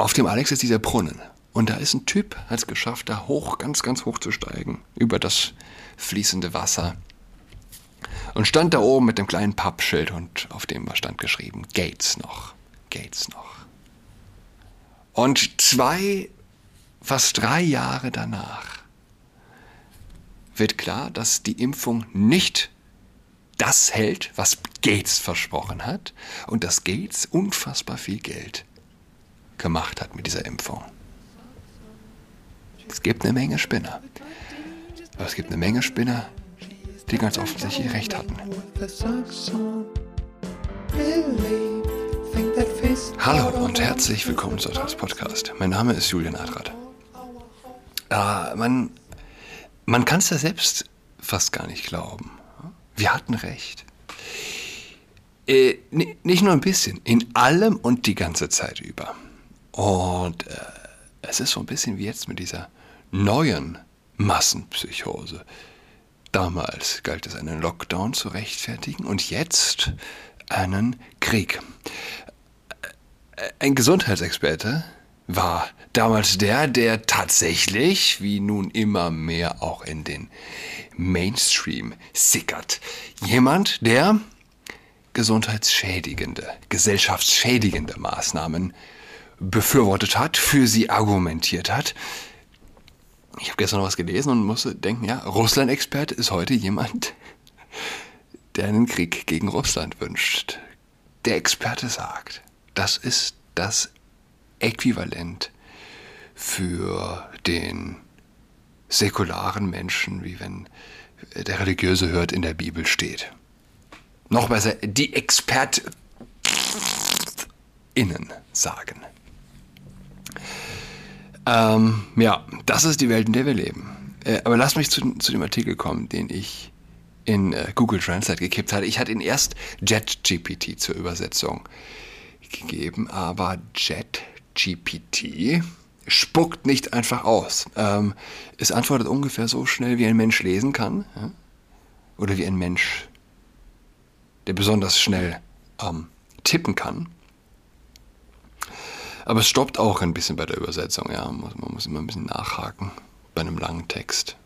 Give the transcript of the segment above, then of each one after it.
auf dem Alex ist dieser Brunnen. Und da ist ein Typ, hat es geschafft, da hoch, ganz, ganz hoch zu steigen, über das fließende Wasser. Und stand da oben mit dem kleinen Pappschild und auf dem war stand geschrieben, Gates noch, Gates noch. Und zwei, fast drei Jahre danach wird klar, dass die Impfung nicht das hält, was Gates versprochen hat und dass Gates unfassbar viel Geld gemacht hat mit dieser Impfung. Es gibt eine Menge Spinner. Aber es gibt eine Menge Spinner, die ganz offensichtlich recht hatten. Hallo und herzlich willkommen zu Atras Podcast. Mein Name ist Julian Adrat. Äh, man man kann es ja selbst fast gar nicht glauben. Wir hatten recht. Äh, nicht nur ein bisschen, in allem und die ganze Zeit über. Und äh, es ist so ein bisschen wie jetzt mit dieser neuen Massenpsychose. Damals galt es einen Lockdown zu rechtfertigen und jetzt einen Krieg. Ein Gesundheitsexperte war damals der, der tatsächlich, wie nun immer mehr auch in den Mainstream sickert. Jemand, der gesundheitsschädigende, gesellschaftsschädigende Maßnahmen befürwortet hat, für sie argumentiert hat. Ich habe gestern noch was gelesen und musste denken, ja, Russland-Experte ist heute jemand, der einen Krieg gegen Russland wünscht. Der Experte sagt, das ist das Äquivalent für den säkularen Menschen, wie wenn der Religiöse hört, in der Bibel steht. Noch besser, die ExpertInnen sagen. Ähm, ja, das ist die Welt, in der wir leben. Äh, aber lass mich zu, zu, dem Artikel kommen, den ich in äh, Google Translate gekippt hatte. Ich hatte ihn erst JetGPT zur Übersetzung gegeben, aber Jet GPT spuckt nicht einfach aus. Ähm, es antwortet ungefähr so schnell, wie ein Mensch lesen kann. Ja? Oder wie ein Mensch, der besonders schnell ähm, tippen kann. Aber es stoppt auch ein bisschen bei der Übersetzung. Ja? Man, muss immer ein bisschen nachhaken bei einem langen Text.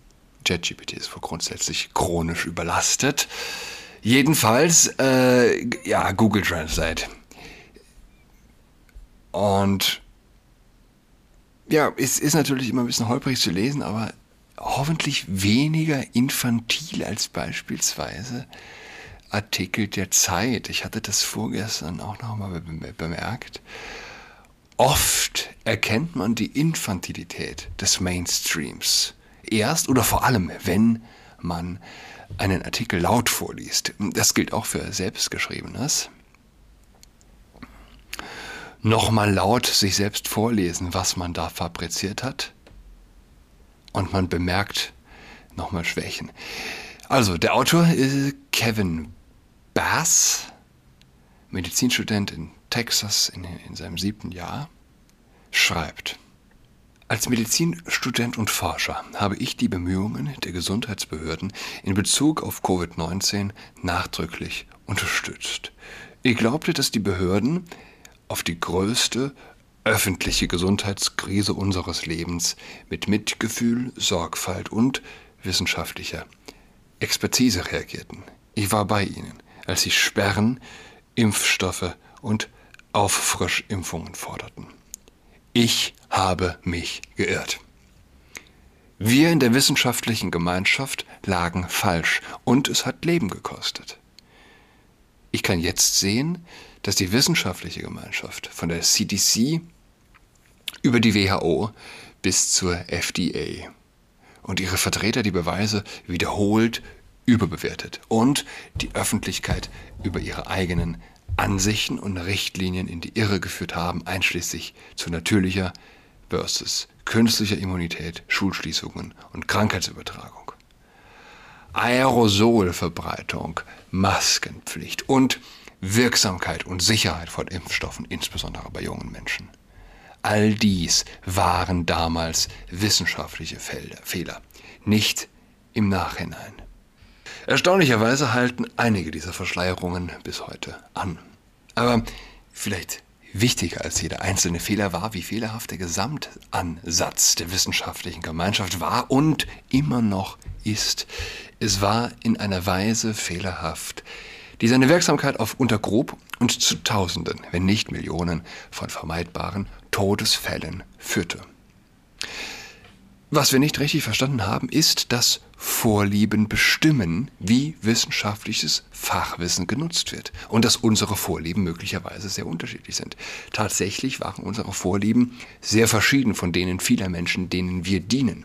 JetGPT ist wohl grundsätzlich chronisch überlastet. Jedenfalls, äh, ja, Google Translate. Und ja, es ist natürlich immer ein bisschen holprig zu lesen, aber hoffentlich weniger infantil als beispielsweise Artikel der Zeit. Ich hatte das vorgestern auch nochmal bemerkt. Oft erkennt man die Infantilität des Mainstreams. Erst oder vor allem, wenn man einen Artikel laut vorliest. Das gilt auch für Selbstgeschriebenes nochmal laut sich selbst vorlesen, was man da fabriziert hat. Und man bemerkt nochmal Schwächen. Also, der Autor ist Kevin Bass, Medizinstudent in Texas in, in seinem siebten Jahr, schreibt, als Medizinstudent und Forscher habe ich die Bemühungen der Gesundheitsbehörden in Bezug auf Covid-19 nachdrücklich unterstützt. Ich glaubte, dass die Behörden auf die größte öffentliche Gesundheitskrise unseres Lebens mit Mitgefühl, Sorgfalt und wissenschaftlicher Expertise reagierten. Ich war bei ihnen, als sie Sperren, Impfstoffe und Auffrischimpfungen forderten. Ich habe mich geirrt. Wir in der wissenschaftlichen Gemeinschaft lagen falsch und es hat Leben gekostet. Ich kann jetzt sehen, dass die wissenschaftliche Gemeinschaft von der CDC über die WHO bis zur FDA und ihre Vertreter die Beweise wiederholt überbewertet und die Öffentlichkeit über ihre eigenen Ansichten und Richtlinien in die Irre geführt haben, einschließlich zu natürlicher versus künstlicher Immunität, Schulschließungen und Krankheitsübertragung. Aerosolverbreitung, Maskenpflicht und Wirksamkeit und Sicherheit von Impfstoffen, insbesondere bei jungen Menschen. All dies waren damals wissenschaftliche Fehler, nicht im Nachhinein. Erstaunlicherweise halten einige dieser Verschleierungen bis heute an. Aber vielleicht Wichtiger als jeder einzelne Fehler war, wie fehlerhaft der Gesamtansatz der wissenschaftlichen Gemeinschaft war und immer noch ist. Es war in einer Weise fehlerhaft, die seine Wirksamkeit auf untergrub und zu Tausenden, wenn nicht Millionen von vermeidbaren Todesfällen führte. Was wir nicht richtig verstanden haben, ist, dass Vorlieben bestimmen, wie wissenschaftliches Fachwissen genutzt wird und dass unsere Vorlieben möglicherweise sehr unterschiedlich sind. Tatsächlich waren unsere Vorlieben sehr verschieden von denen vieler Menschen, denen wir dienen.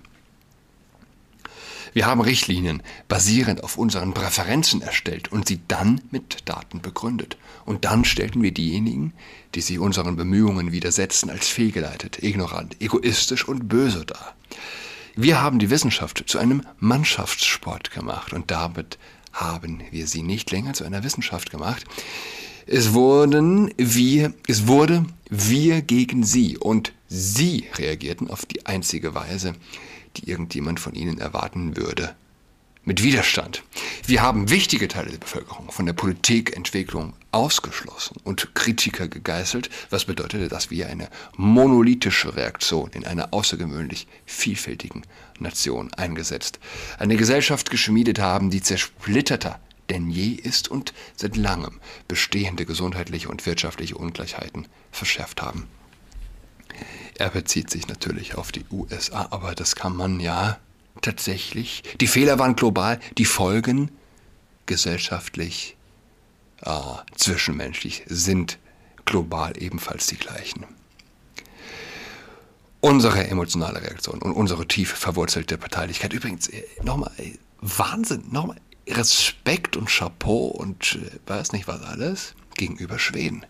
Wir haben Richtlinien basierend auf unseren Präferenzen erstellt und sie dann mit Daten begründet. Und dann stellten wir diejenigen, die sich unseren Bemühungen widersetzen, als fehlgeleitet, ignorant, egoistisch und böse dar. Wir haben die Wissenschaft zu einem Mannschaftssport gemacht und damit haben wir sie nicht länger zu einer Wissenschaft gemacht. Es wurden wir, es wurde wir gegen sie und sie reagierten auf die einzige Weise, die irgendjemand von ihnen erwarten würde, mit Widerstand. Wir haben wichtige Teile der Bevölkerung von der Politikentwicklung ausgeschlossen und Kritiker gegeißelt, was bedeutete, dass wir eine monolithische Reaktion in einer außergewöhnlich vielfältigen Nation eingesetzt, eine Gesellschaft geschmiedet haben, die zersplitterter denn je ist und seit langem bestehende gesundheitliche und wirtschaftliche Ungleichheiten verschärft haben. Er bezieht sich natürlich auf die USA, aber das kann man ja tatsächlich. Die Fehler waren global, die Folgen gesellschaftlich, äh, zwischenmenschlich sind global ebenfalls die gleichen. Unsere emotionale Reaktion und unsere tief verwurzelte Parteilichkeit, übrigens, äh, nochmal, äh, Wahnsinn, nochmal, Respekt und Chapeau und äh, weiß nicht was alles gegenüber Schweden.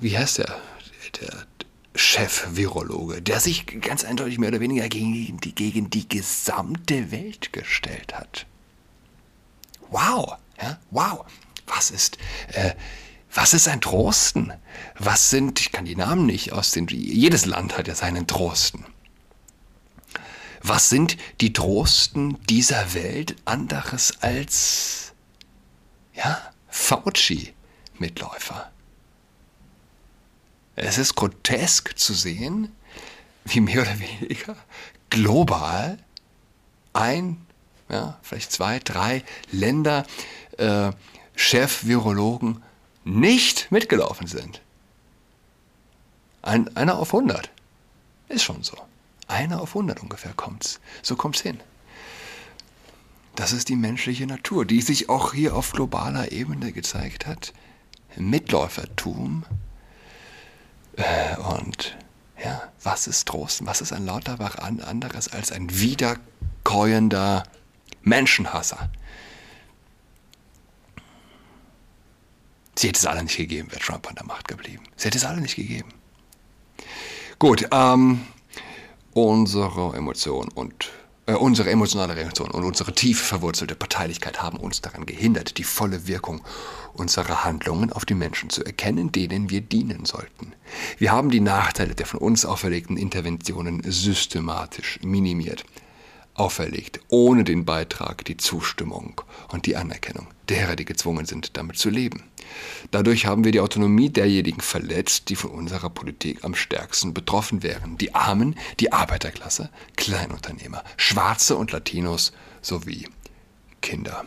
Wie heißt der? Der, Chef-Virologe, der sich ganz eindeutig mehr oder weniger gegen die, gegen die gesamte Welt gestellt hat. Wow, ja, wow. Was ist, äh, was ist ein Trosten? Was sind, ich kann die Namen nicht aus den, jedes Land hat ja seinen Trosten. Was sind die Trosten dieser Welt anderes als, ja, Fauci-Mitläufer? Es ist grotesk zu sehen, wie mehr oder weniger global ein, ja, vielleicht zwei, drei Länder äh, Chef-Virologen nicht mitgelaufen sind. Ein, einer auf 100. Ist schon so. Einer auf 100 ungefähr kommt's. So kommt's hin. Das ist die menschliche Natur, die sich auch hier auf globaler Ebene gezeigt hat. Mitläufertum äh, und ja, was ist Trost? Was ist ein Lauterbach anderes als ein wiederkäuender Menschenhasser? Sie hätte es alle nicht gegeben, wäre Trump an der Macht geblieben. Sie hätte es alle nicht gegeben. Gut, ähm, unsere Emotionen und äh, unsere emotionale Reaktion und unsere tief verwurzelte Parteilichkeit haben uns daran gehindert, die volle Wirkung unserer Handlungen auf die Menschen zu erkennen, denen wir dienen sollten. Wir haben die Nachteile der von uns auferlegten Interventionen systematisch minimiert, auferlegt, ohne den Beitrag, die Zustimmung und die Anerkennung derer, die gezwungen sind, damit zu leben. Dadurch haben wir die Autonomie derjenigen verletzt, die von unserer Politik am stärksten betroffen wären. Die Armen, die Arbeiterklasse, Kleinunternehmer, Schwarze und Latinos sowie Kinder.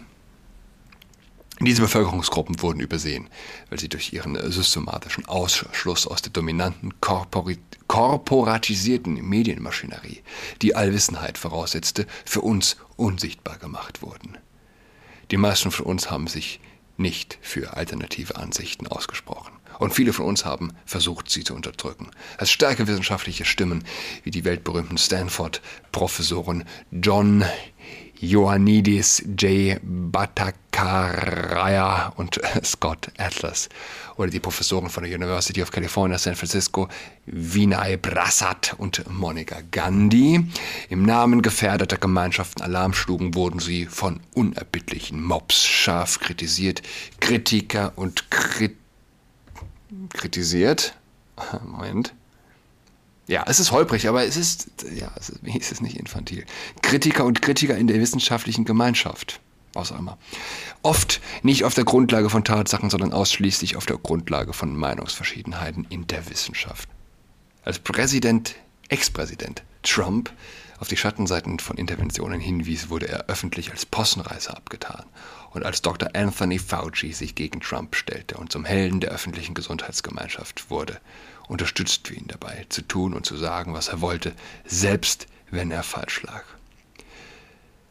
Diese Bevölkerungsgruppen wurden übersehen, weil sie durch ihren systematischen Ausschluss aus der dominanten korporatisierten Medienmaschinerie, die Allwissenheit voraussetzte, für uns unsichtbar gemacht wurden. Die meisten von uns haben sich nicht für alternative Ansichten ausgesprochen. Und viele von uns haben versucht, sie zu unterdrücken. Als starke wissenschaftliche Stimmen wie die weltberühmten Stanford-Professoren John Ioannidis J. Bhattacharya und Scott Atlas oder die Professoren von der University of California, San Francisco, Vinay Prasad und Monica Gandhi. Im Namen gefährdeter Gemeinschaften Alarm schlugen, wurden sie von unerbittlichen Mobs scharf kritisiert. Kritiker und Krit kritisiert. Moment. Ja, es ist holprig, aber es ist, ja, es ist, es ist nicht infantil. Kritiker und Kritiker in der wissenschaftlichen Gemeinschaft. Was auch immer. Oft nicht auf der Grundlage von Tatsachen, sondern ausschließlich auf der Grundlage von Meinungsverschiedenheiten in der Wissenschaft. Als Präsident, Ex-Präsident Trump auf die Schattenseiten von Interventionen hinwies, wurde er öffentlich als Possenreißer abgetan. Und als Dr. Anthony Fauci sich gegen Trump stellte und zum Helden der öffentlichen Gesundheitsgemeinschaft wurde, unterstützten wir ihn dabei, zu tun und zu sagen, was er wollte, selbst wenn er falsch lag.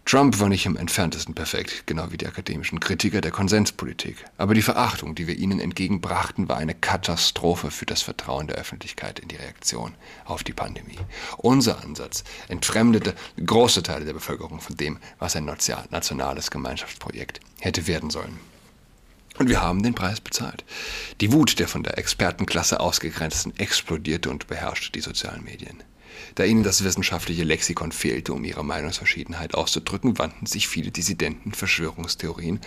Trump war nicht im entferntesten perfekt, genau wie die akademischen Kritiker der Konsenspolitik. Aber die Verachtung, die wir ihnen entgegenbrachten, war eine Katastrophe für das Vertrauen der Öffentlichkeit in die Reaktion auf die Pandemie. Unser Ansatz entfremdete große Teile der Bevölkerung von dem, was ein nationales Gemeinschaftsprojekt hätte werden sollen. Und wir haben den Preis bezahlt. Die Wut der von der Expertenklasse ausgegrenzten explodierte und beherrschte die sozialen Medien. Da ihnen das wissenschaftliche Lexikon fehlte, um ihre Meinungsverschiedenheit auszudrücken, wandten sich viele Dissidenten Verschwörungstheorien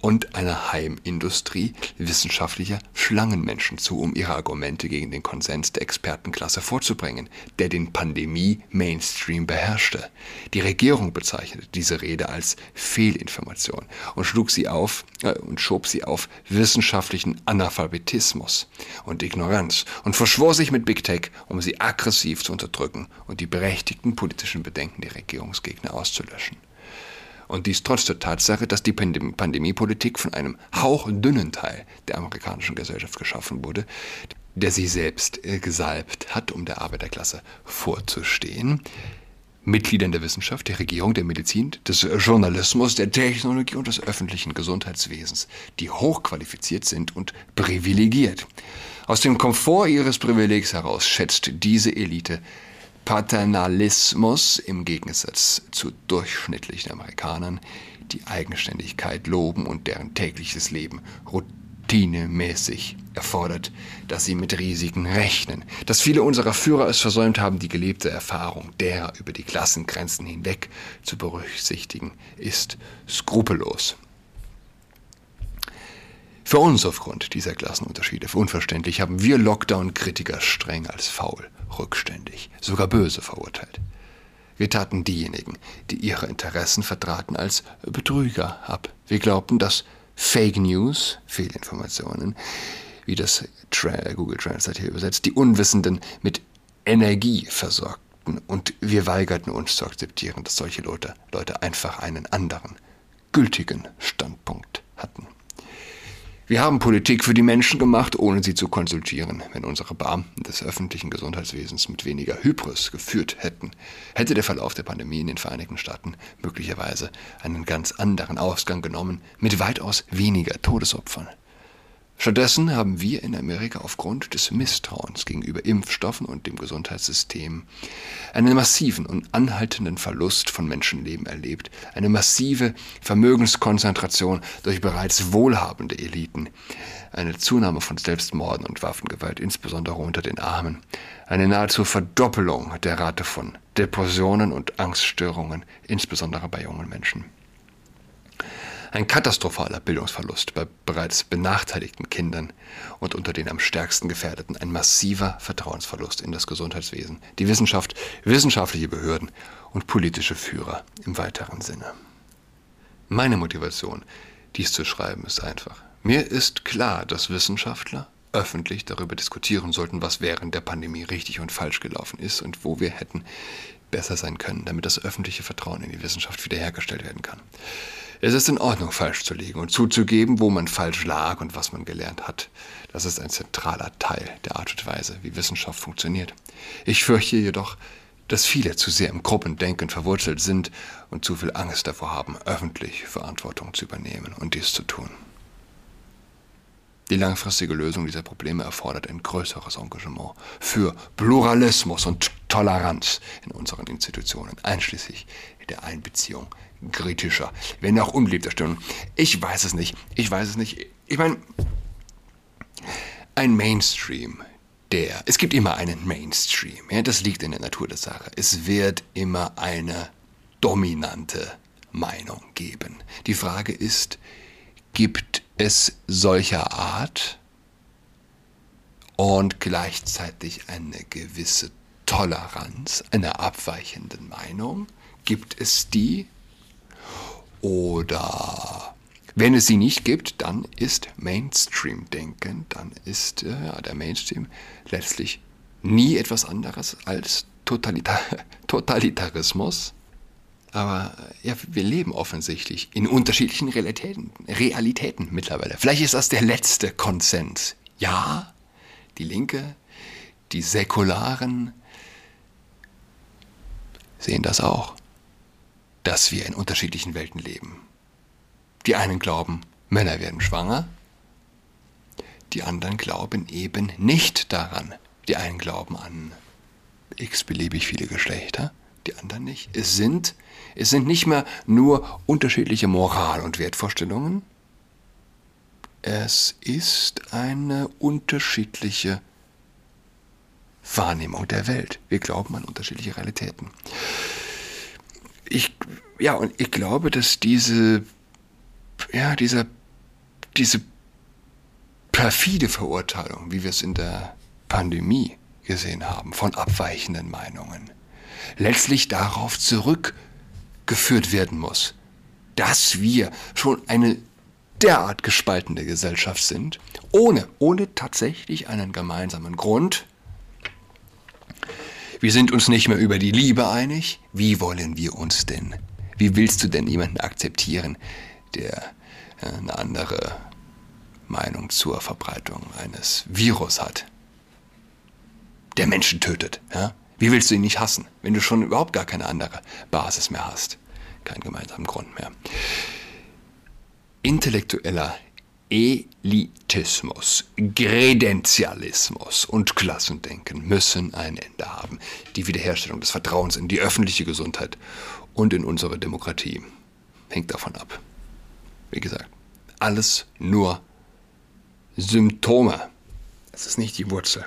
und einer Heimindustrie wissenschaftlicher Schlangenmenschen zu, um ihre Argumente gegen den Konsens der Expertenklasse vorzubringen, der den Pandemie-Mainstream beherrschte. Die Regierung bezeichnete diese Rede als Fehlinformation und schlug sie auf äh, und schob sie auf wissenschaftlichen Analphabetismus und Ignoranz und verschwor sich mit Big Tech, um sie aggressiv zu unterdrücken und die berechtigten politischen Bedenken der Regierungsgegner auszulöschen. Und dies trotz der Tatsache, dass die Pandemiepolitik von einem hauchdünnen Teil der amerikanischen Gesellschaft geschaffen wurde, der sie selbst äh, gesalbt hat, um der Arbeiterklasse vorzustehen. Mitgliedern der Wissenschaft, der Regierung, der Medizin, des Journalismus, der Technologie und des öffentlichen Gesundheitswesens, die hochqualifiziert sind und privilegiert. Aus dem Komfort ihres Privilegs heraus schätzt diese Elite Paternalismus im Gegensatz zu durchschnittlichen Amerikanern, die Eigenständigkeit loben und deren tägliches Leben routinemäßig erfordert, dass sie mit Risiken rechnen. Dass viele unserer Führer es versäumt haben, die gelebte Erfahrung derer über die Klassengrenzen hinweg zu berücksichtigen, ist skrupellos. Für uns aufgrund dieser Klassenunterschiede unverständlich haben wir Lockdown-Kritiker streng als faul, rückständig, sogar böse verurteilt. Wir taten diejenigen, die ihre Interessen vertraten, als Betrüger ab. Wir glaubten, dass Fake News, Fehlinformationen, wie das Google Translate hier übersetzt, die Unwissenden mit Energie versorgten und wir weigerten uns zu akzeptieren, dass solche Leute, Leute einfach einen anderen, gültigen Standpunkt hatten. Wir haben Politik für die Menschen gemacht, ohne sie zu konsultieren. Wenn unsere Beamten des öffentlichen Gesundheitswesens mit weniger Hybris geführt hätten, hätte der Verlauf der Pandemie in den Vereinigten Staaten möglicherweise einen ganz anderen Ausgang genommen, mit weitaus weniger Todesopfern. Stattdessen haben wir in Amerika aufgrund des Misstrauens gegenüber Impfstoffen und dem Gesundheitssystem einen massiven und anhaltenden Verlust von Menschenleben erlebt, eine massive Vermögenskonzentration durch bereits wohlhabende Eliten, eine Zunahme von Selbstmorden und Waffengewalt, insbesondere unter den Armen, eine nahezu Verdoppelung der Rate von Depressionen und Angststörungen, insbesondere bei jungen Menschen. Ein katastrophaler Bildungsverlust bei bereits benachteiligten Kindern und unter den am stärksten Gefährdeten ein massiver Vertrauensverlust in das Gesundheitswesen, die Wissenschaft, wissenschaftliche Behörden und politische Führer im weiteren Sinne. Meine Motivation, dies zu schreiben, ist einfach. Mir ist klar, dass Wissenschaftler öffentlich darüber diskutieren sollten, was während der Pandemie richtig und falsch gelaufen ist und wo wir hätten besser sein können, damit das öffentliche Vertrauen in die Wissenschaft wiederhergestellt werden kann. Es ist in Ordnung, falsch zu liegen und zuzugeben, wo man falsch lag und was man gelernt hat. Das ist ein zentraler Teil der Art und Weise, wie Wissenschaft funktioniert. Ich fürchte jedoch, dass viele zu sehr im Gruppendenken verwurzelt sind und zu viel Angst davor haben, öffentlich Verantwortung zu übernehmen und dies zu tun. Die langfristige Lösung dieser Probleme erfordert ein größeres Engagement für Pluralismus und Toleranz in unseren Institutionen, einschließlich der Einbeziehung kritischer, wenn auch unbeliebter Stimmen. Ich weiß es nicht. Ich weiß es nicht. Ich meine, ein Mainstream, der, es gibt immer einen Mainstream, ja, das liegt in der Natur der Sache. Es wird immer eine dominante Meinung geben. Die Frage ist, gibt es solcher Art und gleichzeitig eine gewisse Toleranz einer abweichenden Meinung? Gibt es die? Oder wenn es sie nicht gibt, dann ist Mainstream-Denken, dann ist äh, der Mainstream letztlich nie etwas anderes als Totalitar Totalitarismus. Aber ja, wir leben offensichtlich in unterschiedlichen Realitäten, Realitäten mittlerweile. Vielleicht ist das der letzte Konsens. Ja, die Linke, die Säkularen sehen das auch, dass wir in unterschiedlichen Welten leben. Die einen glauben, Männer werden schwanger, die anderen glauben eben nicht daran. Die einen glauben an x-beliebig viele Geschlechter, die anderen nicht. Es sind, es sind nicht mehr nur unterschiedliche Moral- und Wertvorstellungen, es ist eine unterschiedliche Wahrnehmung der Welt. Wir glauben an unterschiedliche Realitäten. Ich, ja, und ich glaube, dass diese, ja, dieser, diese perfide Verurteilung, wie wir es in der Pandemie gesehen haben, von abweichenden Meinungen, letztlich darauf zurückgeführt werden muss, dass wir schon eine derart gespaltene Gesellschaft sind, ohne, ohne tatsächlich einen gemeinsamen Grund. Wir sind uns nicht mehr über die Liebe einig. Wie wollen wir uns denn? Wie willst du denn jemanden akzeptieren, der äh, eine andere Meinung zur Verbreitung eines Virus hat? Der Menschen tötet. Ja? Wie willst du ihn nicht hassen, wenn du schon überhaupt gar keine andere Basis mehr hast? Keinen gemeinsamen Grund mehr. Intellektueller Elitismus, Gredientialismus und Klassendenken müssen ein Ende haben. Die Wiederherstellung des Vertrauens in die öffentliche Gesundheit und in unsere Demokratie hängt davon ab. Wie gesagt, alles nur Symptome. Es ist nicht die Wurzel.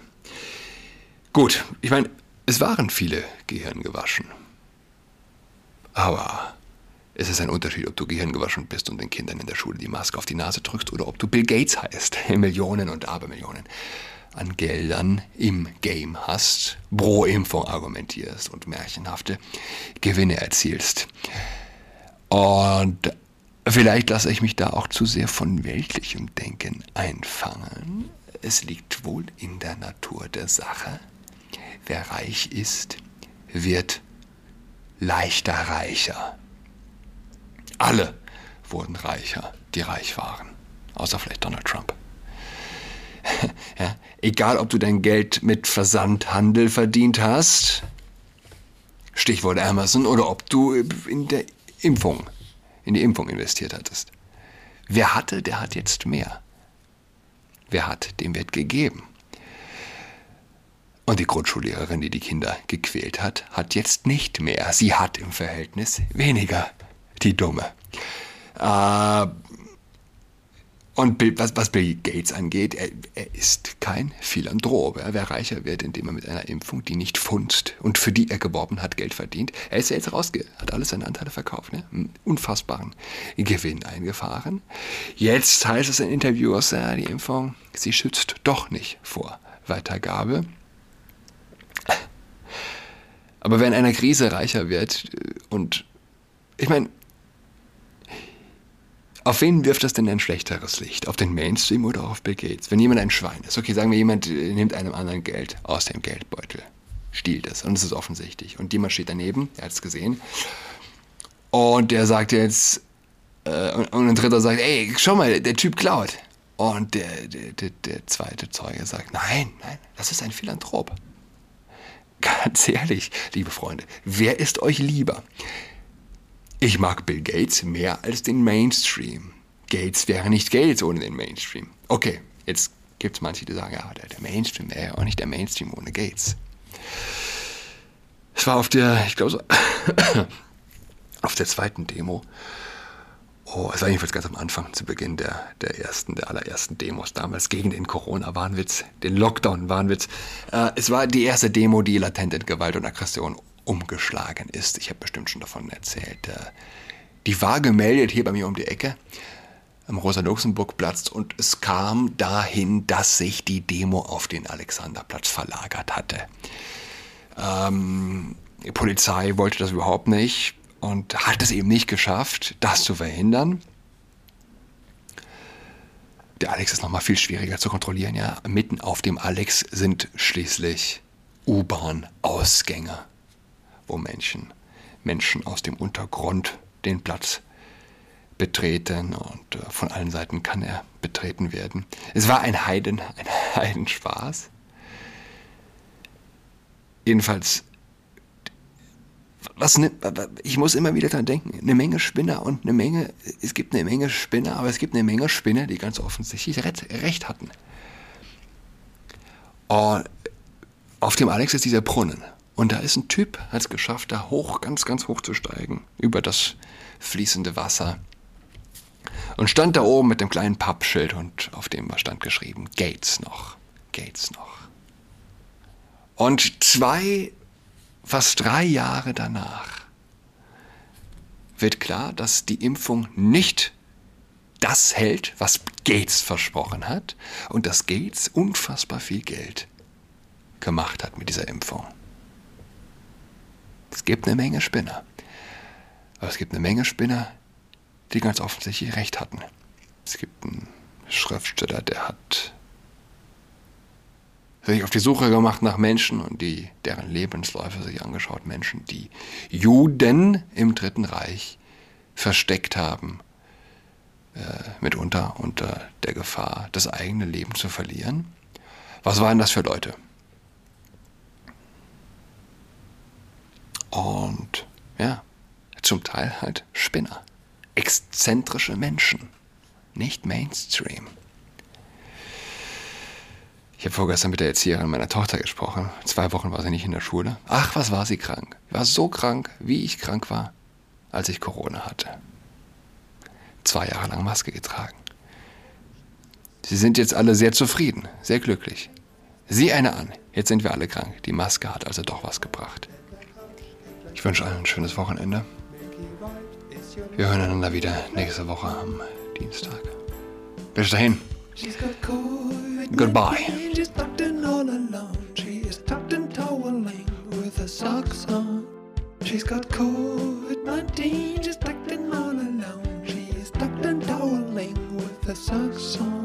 Gut, ich meine, es waren viele Gehirn gewaschen. Aber es ist ein Unterschied, ob du gehirngewaschen bist und den Kindern in der Schule die Maske auf die Nase drückst oder ob du Bill Gates heißt, Millionen und Abermillionen an Geldern im Game hast, pro Impfung argumentierst und märchenhafte Gewinne erzielst. Und vielleicht lasse ich mich da auch zu sehr von weltlichem Denken einfangen. Es liegt wohl in der Natur der Sache. Wer reich ist, wird leichter reicher. Alle wurden reicher, die reich waren. Außer vielleicht Donald Trump. ja, egal, ob du dein Geld mit Versandhandel verdient hast, Stichwort Amazon, oder ob du in der Impfung, in die Impfung investiert hattest. Wer hatte, der hat jetzt mehr. Wer hat, dem wird gegeben. Und die Grundschullehrerin, die die Kinder gequält hat, hat jetzt nicht mehr. Sie hat im Verhältnis weniger die Dumme. Äh, und was, was, Bill Gates angeht, er, er, ist kein Philanthrop. Wer reicher wird, indem er mit einer Impfung, die nicht funzt und für die er geworben hat, Geld verdient. Er ist ja jetzt rausge, hat alles seine Anteile verkauft, ne? Einen unfassbaren Gewinn eingefahren. Jetzt heißt es in Interviews, ja, die Impfung, sie schützt doch nicht vor Weitergabe. Aber wenn einer Krise reicher wird und ich meine, auf wen wirft das denn ein schlechteres Licht? Auf den Mainstream oder auf Bill Gates? Wenn jemand ein Schwein ist, okay, sagen wir, jemand äh, nimmt einem anderen Geld aus dem Geldbeutel, stiehlt es und es ist offensichtlich. Und jemand steht daneben, er hat es gesehen, und der sagt jetzt, äh, und, und ein Dritter sagt, ey, schau mal, der Typ klaut. Und der, der, der, der zweite Zeuge sagt, nein, nein, das ist ein Philanthrop. Ganz ehrlich, liebe Freunde, wer ist euch lieber? Ich mag Bill Gates mehr als den Mainstream. Gates wäre nicht Gates ohne den Mainstream. Okay, jetzt gibt es manche, die sagen, ja, der, Mainstream wäre auch nicht der Mainstream ohne Gates. Es war auf der, ich glaube so, auf der zweiten Demo. Oh, es war jedenfalls ganz am Anfang, zu Beginn der, der ersten, der allerersten Demos damals gegen den Corona-Wahnwitz, den Lockdown-Wahnwitz. Äh, es war die erste Demo, die latent in Gewalt und Aggression umgeschlagen ist. Ich habe bestimmt schon davon erzählt. Äh, die war gemeldet hier bei mir um die Ecke am Rosa-Luxemburg-Platz und es kam dahin, dass sich die Demo auf den Alexanderplatz verlagert hatte. Ähm, die Polizei wollte das überhaupt nicht und hat es eben nicht geschafft, das zu verhindern. Der Alex ist nochmal viel schwieriger zu kontrollieren. Ja, mitten auf dem Alex sind schließlich U-Bahn-Ausgänge, wo Menschen, Menschen aus dem Untergrund den Platz betreten und äh, von allen Seiten kann er betreten werden. Es war ein Heiden, ein Heidenspaß. Jedenfalls, was ne, ich muss immer wieder dran denken, eine Menge Spinner und eine Menge, es gibt eine Menge Spinner, aber es gibt eine Menge Spinner, die ganz offensichtlich recht hatten. Und auf dem Alex ist dieser Brunnen. Und da ist ein Typ, hat es geschafft, da hoch, ganz, ganz hoch zu steigen, über das fließende Wasser. Und stand da oben mit dem kleinen Pappschild und auf dem war stand geschrieben, Gates noch, Gates noch. Und zwei, fast drei Jahre danach wird klar, dass die Impfung nicht das hält, was Gates versprochen hat und dass Gates unfassbar viel Geld gemacht hat mit dieser Impfung. Es gibt eine Menge Spinner. Aber es gibt eine Menge Spinner, die ganz offensichtlich recht hatten. Es gibt einen Schriftsteller, der hat sich auf die Suche gemacht nach Menschen und die, deren Lebensläufe sich angeschaut, Menschen, die Juden im Dritten Reich versteckt haben, äh, mitunter unter der Gefahr, das eigene Leben zu verlieren. Was waren das für Leute? Und ja, zum Teil halt Spinner exzentrische Menschen, nicht Mainstream. Ich habe vorgestern mit der Erzieherin meiner Tochter gesprochen. Zwei Wochen war sie nicht in der Schule. Ach, was war sie krank? War so krank, wie ich krank war, als ich Corona hatte. Zwei Jahre lang Maske getragen. Sie sind jetzt alle sehr zufrieden, sehr glücklich. Sieh eine an, jetzt sind wir alle krank. Die Maske hat also doch was gebracht. Ich wünsche allen ein schönes Wochenende. Wir hören einander wieder nächste Woche am Dienstag. Bis dahin. Goodbye. She's got COVID-19, she's tucked in all alone. She is tucked and toweling with her socks on.